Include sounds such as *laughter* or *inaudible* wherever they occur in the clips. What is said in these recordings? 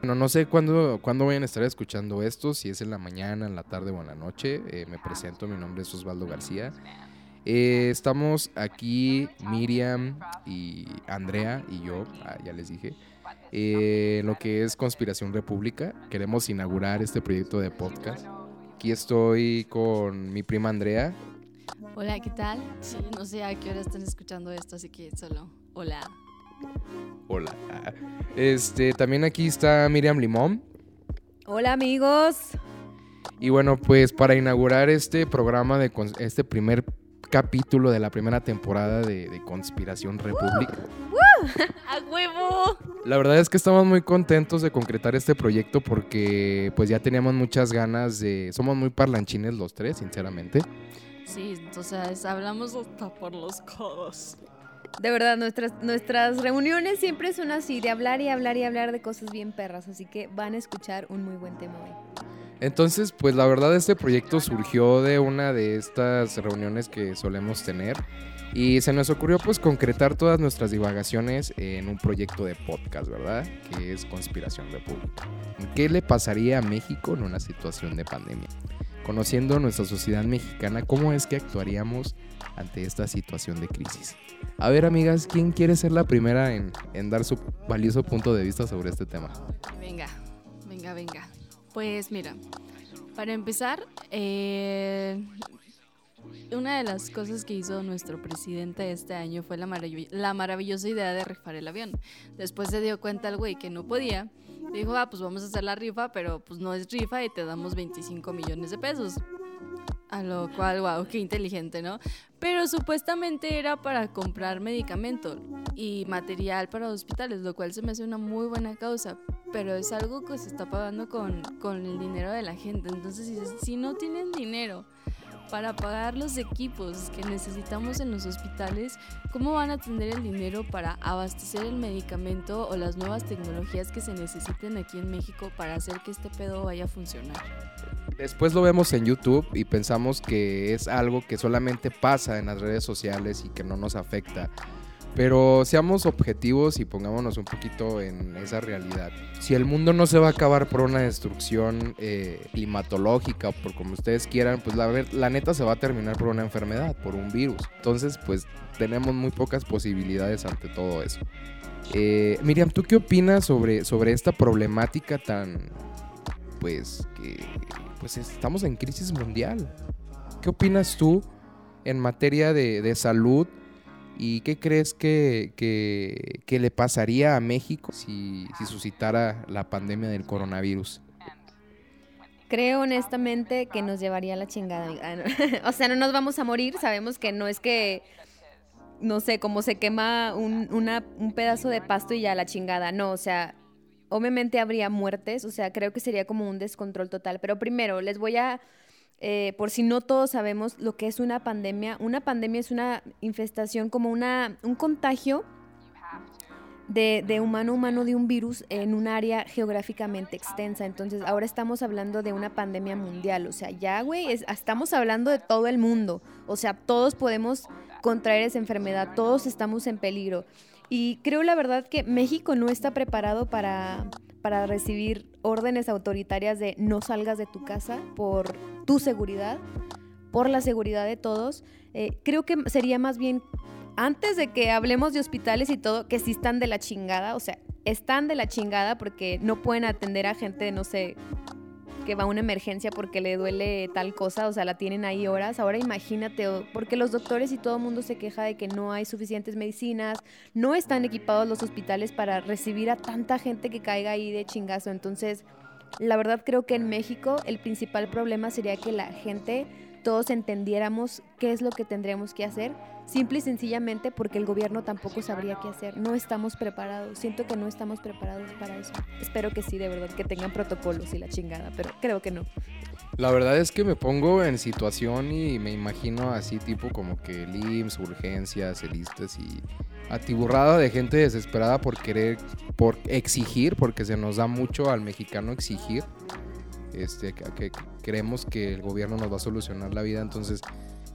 Bueno, no sé cuándo, cuándo vayan a estar escuchando esto, si es en la mañana, en la tarde o en la noche. Eh, me presento, mi nombre es Osvaldo García. Eh, estamos aquí, Miriam y Andrea y yo, ah, ya les dije, eh, lo que es Conspiración República. Queremos inaugurar este proyecto de podcast. Aquí estoy con mi prima Andrea. Hola, ¿qué tal? Sí, no sé a qué hora están escuchando esto, así que solo hola. Hola. Este, también aquí está Miriam Limón. Hola amigos. Y bueno, pues para inaugurar este programa de este primer capítulo de la primera temporada de, Conspiración República. *laughs* ¡A huevo! La verdad es que estamos muy contentos de concretar este proyecto porque pues ya teníamos muchas ganas de... Somos muy parlanchines los tres, sinceramente. Sí, entonces hablamos hasta por los codos. De verdad, nuestras, nuestras reuniones siempre son así, de hablar y hablar y hablar de cosas bien perras, así que van a escuchar un muy buen tema hoy. Entonces, pues la verdad este proyecto surgió de una de estas reuniones que solemos tener y se nos ocurrió pues concretar todas nuestras divagaciones en un proyecto de podcast, ¿verdad? Que es Conspiración República. ¿Qué le pasaría a México en una situación de pandemia? Conociendo nuestra sociedad mexicana, ¿cómo es que actuaríamos ante esta situación de crisis? A ver, amigas, ¿quién quiere ser la primera en, dar su valioso punto de vista sobre este tema? Venga, venga, venga. Pues mira, para empezar, eh, una de las cosas que hizo nuestro presidente este año fue la, la maravillosa idea de rifar el avión. Después se dio cuenta el güey que no podía. Dijo, ah, pues vamos a hacer la rifa, pero pues no es rifa y te damos 25 millones de pesos. A lo cual, wow, qué inteligente, ¿no? Pero supuestamente era para comprar medicamento y material para hospitales, lo cual se me hace una muy buena causa. Pero es algo que se está pagando con, con el dinero de la gente. Entonces, si, si no tienen dinero para pagar los equipos que necesitamos en los hospitales, ¿cómo van a tener el dinero para abastecer el medicamento o las nuevas tecnologías que se necesiten aquí en México para hacer que este pedo vaya a funcionar? Después lo vemos en YouTube y pensamos que es algo que solamente pasa en las redes sociales y que no nos afecta. Pero seamos objetivos y pongámonos un poquito en esa realidad. Si el mundo no se va a acabar por una destrucción eh, climatológica por como ustedes quieran, pues la, la neta se va a terminar por una enfermedad, por un virus. Entonces, pues tenemos muy pocas posibilidades ante todo eso. Eh, Miriam, ¿tú qué opinas sobre, sobre esta problemática tan, pues, que pues estamos en crisis mundial. ¿Qué opinas tú en materia de, salud y qué crees que, que, le pasaría a México si, si suscitara la pandemia del coronavirus? Creo honestamente que nos llevaría la chingada. *laughs* o sea, no nos vamos a morir. Sabemos que no es que, no sé, como se quema un, un pedazo de pasto y ya la chingada. No, o sea, obviamente habría muertes, o sea, creo que sería como un descontrol total. Pero primero, les voy a, eh, por si no todos sabemos lo que es una pandemia, una pandemia es una infestación como una, un contagio de, de, humano a humano de un virus en un área geográficamente extensa. Entonces, ahora estamos hablando de una pandemia mundial. O sea, ya, güey, estamos hablando de todo el mundo. O sea, todos podemos contraer esa enfermedad, todos estamos en peligro. Y creo la verdad que México no está preparado para, para recibir órdenes autoritarias de no salgas de tu casa por tu seguridad, por la seguridad de todos. Eh, creo que sería más bien, antes de que hablemos de hospitales y todo, que sí están de la chingada, o sea, están de la chingada porque no pueden atender a gente, no sé, que va a una emergencia porque le duele tal cosa, o sea, la tienen ahí horas. Ahora imagínate, porque los doctores y todo el mundo se queja de que no hay suficientes medicinas, no están equipados los hospitales para recibir a tanta gente que caiga ahí de chingazo. Entonces, la verdad creo que en México el principal problema sería que la gente todos entendiéramos qué es lo que tendríamos que hacer, simple y sencillamente porque el gobierno tampoco sabría qué hacer. No estamos preparados, siento que no estamos preparados para eso. Espero que sí, de verdad, que tengan protocolos y la chingada, pero creo que no. La verdad es que me pongo en situación y me imagino así tipo como que el IMSS, urgencias, elistas y atiburrada de gente desesperada por querer, por exigir, porque se nos da mucho al mexicano exigir este, que, creemos que el gobierno nos va a solucionar la vida. Entonces,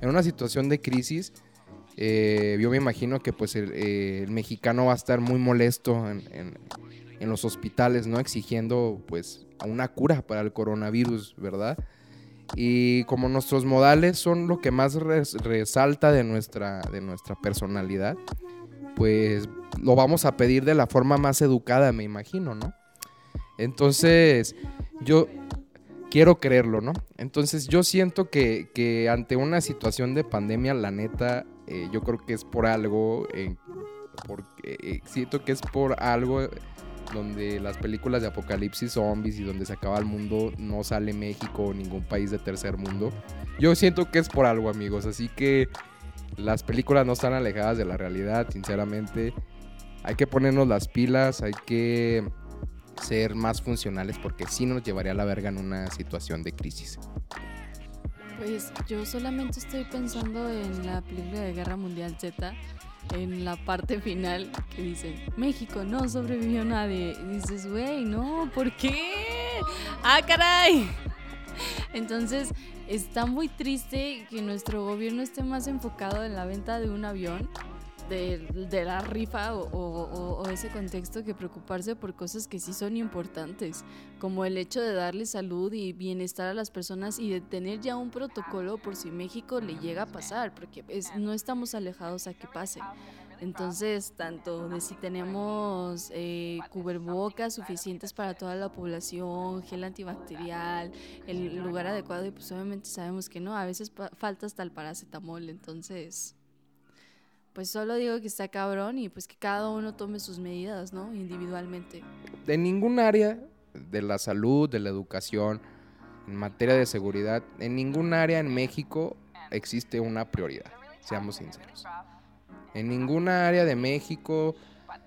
en una situación de crisis, eh, yo me imagino que pues el, mexicano va a estar muy molesto en, los hospitales, ¿no? Exigiendo pues una cura para el coronavirus, ¿verdad? Y como nuestros modales son lo que más resalta de nuestra, de nuestra personalidad, pues lo vamos a pedir de la forma más educada, me imagino, ¿no? Entonces, yo quiero creerlo, ¿no? Entonces, yo siento que, ante una situación de pandemia, la neta, eh, yo creo que es por algo, porque, eh, siento que es por algo donde las películas de apocalipsis zombies y donde se acaba el mundo no sale México o ningún país de tercer mundo. Yo siento que es por algo, amigos. Así que las películas no están alejadas de la realidad, sinceramente. Hay que ponernos las pilas, hay que ser más funcionales porque sí nos llevaría a la verga en una situación de crisis. Pues yo solamente estoy pensando en la película de Guerra Mundial Z en la parte final que dice, México no sobrevivió nadie. Y dices, güey, no, ¿por qué? ¡Ah, caray! Entonces, está muy triste que nuestro gobierno esté más enfocado en la venta de un avión de, la rifa o, ese contexto que preocuparse por cosas que sí son importantes, como el hecho de darle salud y bienestar a las personas y de tener ya un protocolo por si México le llega a pasar, porque no estamos alejados a que pase. Entonces, tanto de si tenemos eh, cubrebocas suficientes para toda la población, gel antibacterial, el lugar adecuado, y pues obviamente sabemos que no, a veces falta hasta el paracetamol, entonces pues solo digo que está cabrón y pues que cada uno tome sus medidas, ¿no? Individualmente. De ningún área de la salud, de la educación, en materia de seguridad, en ningún área en México existe una prioridad, seamos sinceros. En ninguna área de México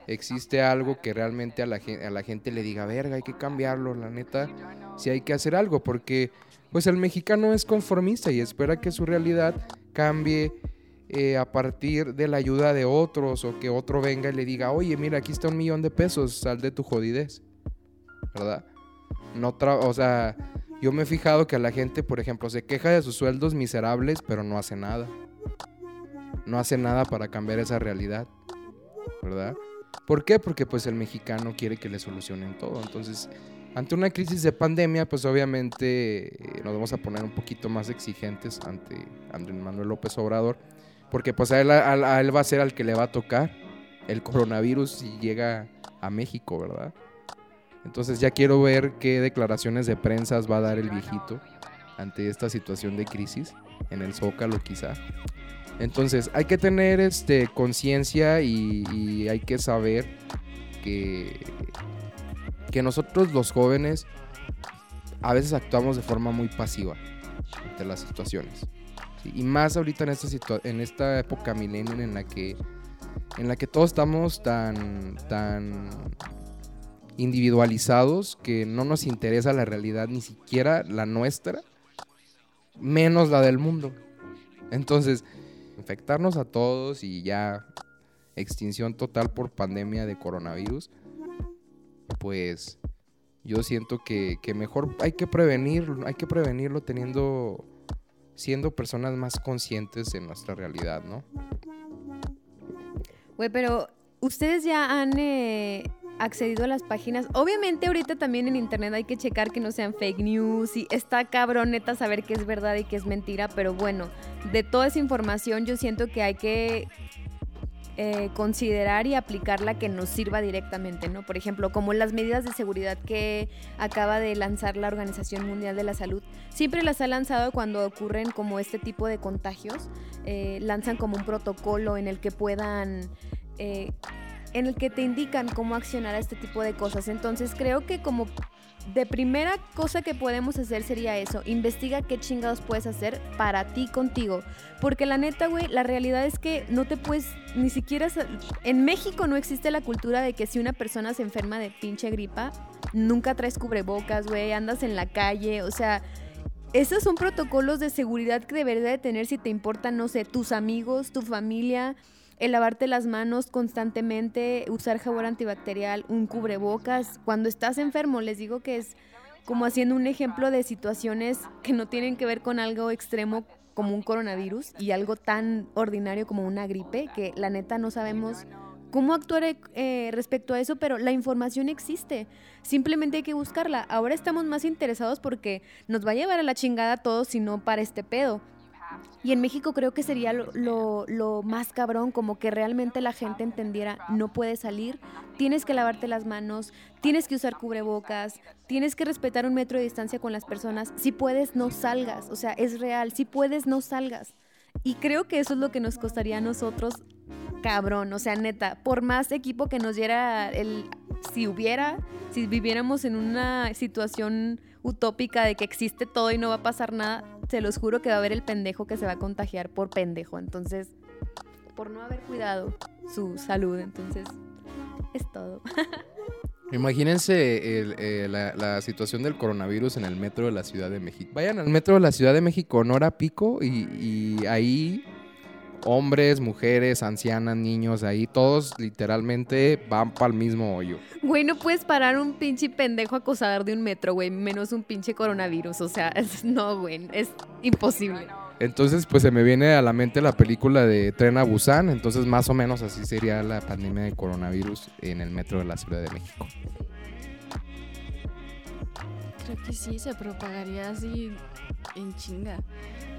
existe algo que realmente a la, a la gente le diga, verga, hay que cambiarlo, la neta, si hay que hacer algo, porque pues el mexicano es conformista y espera que su realidad cambie eh, a partir de la ayuda de otros o que otro venga y le diga, oye, mira, aquí está un millón de pesos, sal de tu jodidez. ¿Verdad? No o sea, yo me he fijado que a la gente, por ejemplo, se queja de sus sueldos miserables, pero no hace nada. No hace nada para cambiar esa realidad. ¿Verdad? ¿Por qué? Porque pues el mexicano quiere que le solucionen todo. Entonces, ante una crisis de pandemia, pues obviamente eh, nos vamos a poner un poquito más exigentes ante Andrés Manuel López Obrador porque pues a él, va a ser al que le va a tocar el coronavirus si llega a México, ¿verdad? Entonces ya quiero ver qué declaraciones de prensa va a dar el viejito ante esta situación de crisis en el Zócalo quizá. Entonces hay que tener este conciencia y, y, hay que saber que, que nosotros los jóvenes a veces actuamos de forma muy pasiva ante las situaciones. Y más ahorita en esta, en esta época millennial en la que en la que todos estamos tan, tan individualizados que no nos interesa la realidad, ni siquiera la nuestra, menos la del mundo. Entonces, infectarnos a todos y ya extinción total por pandemia de coronavirus, pues yo siento que, que mejor hay que prevenirlo, hay que prevenirlo teniendo siendo personas más conscientes de nuestra realidad, ¿no? Güey, pero ustedes ya han eh, accedido a las páginas. Obviamente ahorita también en internet hay que checar que no sean fake news y está cabroneta saber qué es verdad y qué es mentira, pero bueno, de toda esa información yo siento que hay que eh, considerar y aplicar la que nos sirva directamente, ¿no? Por ejemplo, como las medidas de seguridad que acaba de lanzar la Organización Mundial de la Salud, siempre las ha lanzado cuando ocurren como este tipo de contagios, eh, lanzan como un protocolo en el que puedan... Eh, en el que te indican cómo accionar a este tipo de cosas. Entonces creo que como de primera cosa que podemos hacer sería eso, investiga qué chingados puedes hacer para ti contigo. Porque la neta, güey, la realidad es que no te puedes ni siquiera... En México no existe la cultura de que si una persona se enferma de pinche gripa, nunca traes cubrebocas, güey, andas en la calle, o sea... Esos son protocolos de seguridad que deberías de tener si te importan, no sé, tus amigos, tu familia, el lavarte las manos constantemente, usar jabón antibacterial, un cubrebocas. Cuando estás enfermo, les digo que es como haciendo un ejemplo de situaciones que no tienen que ver con algo extremo como un coronavirus y algo tan ordinario como una gripe, que la neta no sabemos cómo actuar eh, respecto a eso, pero la información existe. Simplemente hay que buscarla. Ahora estamos más interesados porque nos va a llevar a la chingada todo si no para este pedo. Y en México creo que sería lo, más cabrón, como que realmente la gente entendiera, no puedes salir, tienes que lavarte las manos, tienes que usar cubrebocas, tienes que respetar un metro de distancia con las personas, si puedes no salgas, o sea, es real, si puedes no salgas. Y creo que eso es lo que nos costaría a nosotros, cabrón, o sea, neta, por más equipo que nos diera el, si hubiera, si viviéramos en una situación utópica de que existe todo y no va a pasar nada, se los juro que va a haber el pendejo que se va a contagiar por pendejo. Entonces, por no haber cuidado su salud. Entonces, es todo. *laughs* Imagínense eh, la, situación del coronavirus en el metro de la Ciudad de México. Vayan al metro de la Ciudad de México en hora pico y, y ahí hombres, mujeres, ancianas, niños, ahí todos literalmente van para el mismo hoyo. Güey, no puedes parar un pinche pendejo acosador de un metro, güey, menos un pinche coronavirus. O sea, no, güey, es imposible. Entonces, pues se me viene a la mente la película de Tren a Busan. Entonces, más o menos así sería la pandemia de coronavirus en el metro de la Ciudad de México. Creo que sí, se propagaría así en chinga.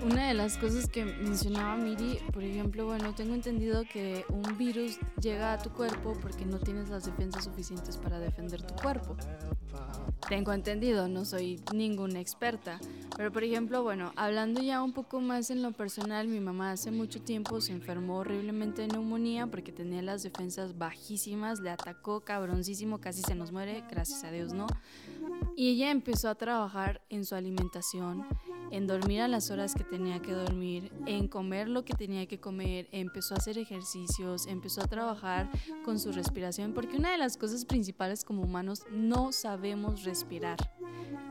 Una de las cosas que mencionaba Miri, por ejemplo, bueno, tengo entendido que un virus llega a tu cuerpo porque no tienes las defensas suficientes para defender tu cuerpo. Tengo entendido, no soy ninguna experta, pero por ejemplo, bueno, hablando ya un poco más en lo personal, mi mamá hace mucho tiempo se enfermó horriblemente de neumonía porque tenía las defensas bajísimas, le atacó cabroncísimo, casi se nos muere, gracias a Dios no. Y ella empezó a trabajar en su alimentación, en dormir a las horas que tenía que dormir, en comer lo que tenía que comer, empezó a hacer ejercicios, empezó a trabajar con su respiración, porque una de las cosas principales como humanos no sabemos respirar.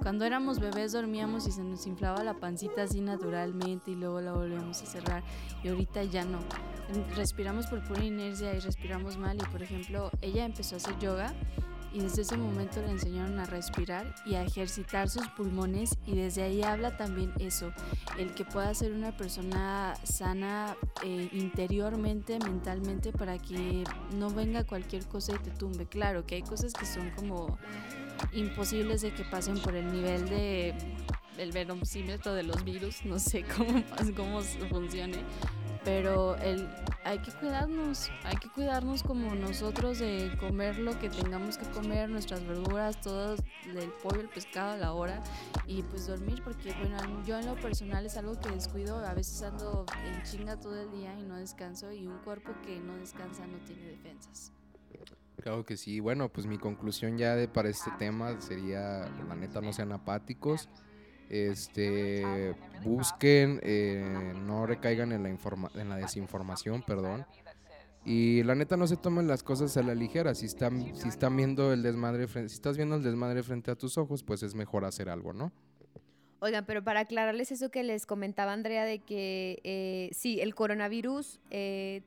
Cuando éramos bebés dormíamos y se nos inflaba la pancita así naturalmente y luego la volvíamos a cerrar y ahorita ya no. Respiramos por pura inercia y respiramos mal y por ejemplo ella empezó a hacer yoga y desde ese momento le enseñaron a respirar y a ejercitar sus pulmones y desde ahí habla también eso, el que pueda ser una persona sana eh, interiormente, mentalmente, para que no venga cualquier cosa y te tumbe. Claro que hay cosas que son como imposibles de que pasen por el nivel de el de los virus, no sé cómo, *laughs* cómo funcione, pero el, hay que cuidarnos, hay que cuidarnos como nosotros de comer lo que tengamos que comer, nuestras verduras, todo el pollo, el pescado a la hora y pues dormir porque bueno, yo en lo personal es algo que descuido, a veces ando en chinga todo el día y no descanso y un cuerpo que no descansa no tiene defensas. Claro que sí, bueno, pues mi conclusión ya de para este tema sería, la neta no sean apáticos este busquen eh, no recaigan en la en la desinformación perdón. Y la neta no se tomen las cosas a la ligera. Si están si están viendo el desmadre si estás viendo el desmadre frente a tus ojos pues es mejor hacer algo no Oigan, pero para aclararles eso que les comentaba Andrea de que eh, sí, el coronavirus eh,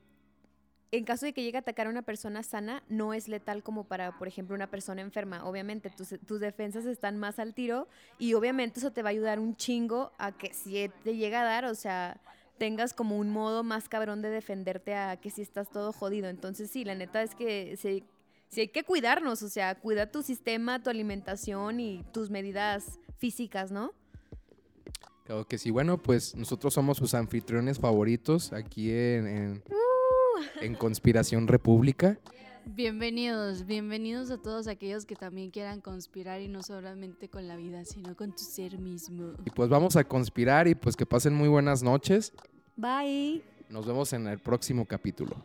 en caso de que llegue a atacar a una persona sana, no es letal como para, por ejemplo, una persona enferma. Obviamente, tus, tus, defensas están más al tiro y obviamente eso te va a ayudar un chingo a que si te llega a dar, o sea, tengas como un modo más cabrón de defenderte a que si estás todo jodido. Entonces, sí, la neta es que sí, sí hay que cuidarnos, o sea, cuida tu sistema, tu alimentación y tus medidas físicas, ¿no? Claro que sí. Bueno, pues nosotros somos sus anfitriones favoritos aquí en en Conspiración República. Bienvenidos, bienvenidos a todos aquellos que también quieran conspirar y no solamente con la vida, sino con tu ser mismo. Y pues vamos a conspirar y pues que pasen muy buenas noches. Bye. Nos vemos en el próximo capítulo.